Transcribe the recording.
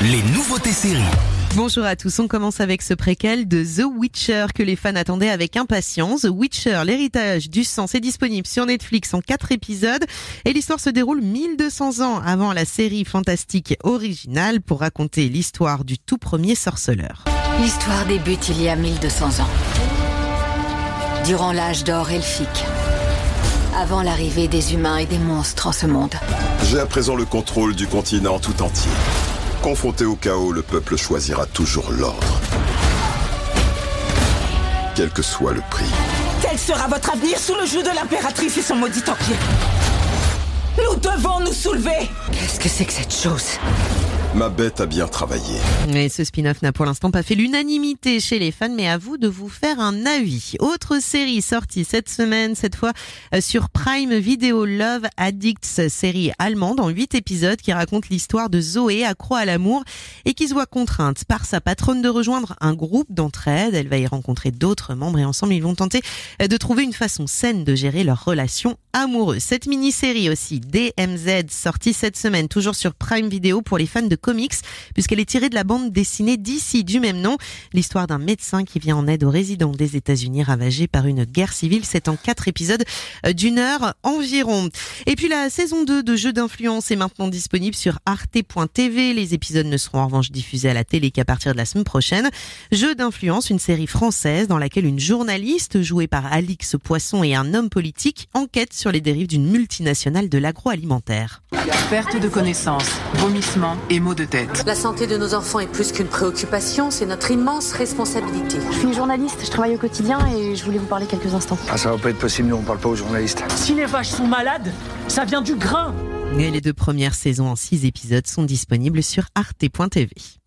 les nouveautés séries. Bonjour à tous, on commence avec ce préquel de The Witcher que les fans attendaient avec impatience. The Witcher, l'héritage du sang, c'est disponible sur Netflix en quatre épisodes et l'histoire se déroule 1200 ans avant la série fantastique originale pour raconter l'histoire du tout premier sorceleur. L'histoire débute il y a 1200 ans. Durant l'âge d'or elfique. Avant l'arrivée des humains et des monstres en ce monde. J'ai à présent le contrôle du continent tout entier. Confronté au chaos, le peuple choisira toujours l'ordre. Quel que soit le prix. Quel sera votre avenir sous le joug de l'impératrice et son maudit empire Nous devons nous soulever Qu'est-ce que c'est que cette chose? Ma bête a bien travaillé. Et ce spin-off n'a pour l'instant pas fait l'unanimité chez les fans, mais à vous de vous faire un avis. Autre série sortie cette semaine, cette fois euh, sur Prime Video Love Addicts, série allemande en 8 épisodes qui raconte l'histoire de Zoé, accro à l'amour et qui se voit contrainte par sa patronne de rejoindre un groupe d'entraide. Elle va y rencontrer d'autres membres et ensemble ils vont tenter euh, de trouver une façon saine de gérer leur relation amoureuse. Cette mini-série aussi, DMZ, sortie cette semaine, toujours sur Prime Video pour les fans de comics, puisqu'elle est tirée de la bande dessinée d'ici du même nom. L'histoire d'un médecin qui vient en aide aux résidents des États-Unis ravagés par une guerre civile. C'est en quatre épisodes euh, d'une heure environ. Et puis la saison 2 de Jeux d'influence est maintenant disponible sur arte.tv. Les épisodes ne seront en revanche diffusés à la télé qu'à partir de la semaine prochaine. Jeux d'influence, une série française dans laquelle une journaliste jouée par Alix Poisson et un homme politique enquêtent sur les dérives d'une multinationale de l'agroalimentaire. Perte de connaissance, vomissements et maux de tête. La santé de nos enfants est plus qu'une préoccupation, c'est notre immense responsabilité. Je suis journaliste, je travaille au quotidien et je voulais vous parler quelques instants. Ah, ça va pas être possible, nous on parle pas aux journalistes. Si les vaches sont malades, ça vient du grain. Et les deux premières saisons en six épisodes sont disponibles sur arte.tv.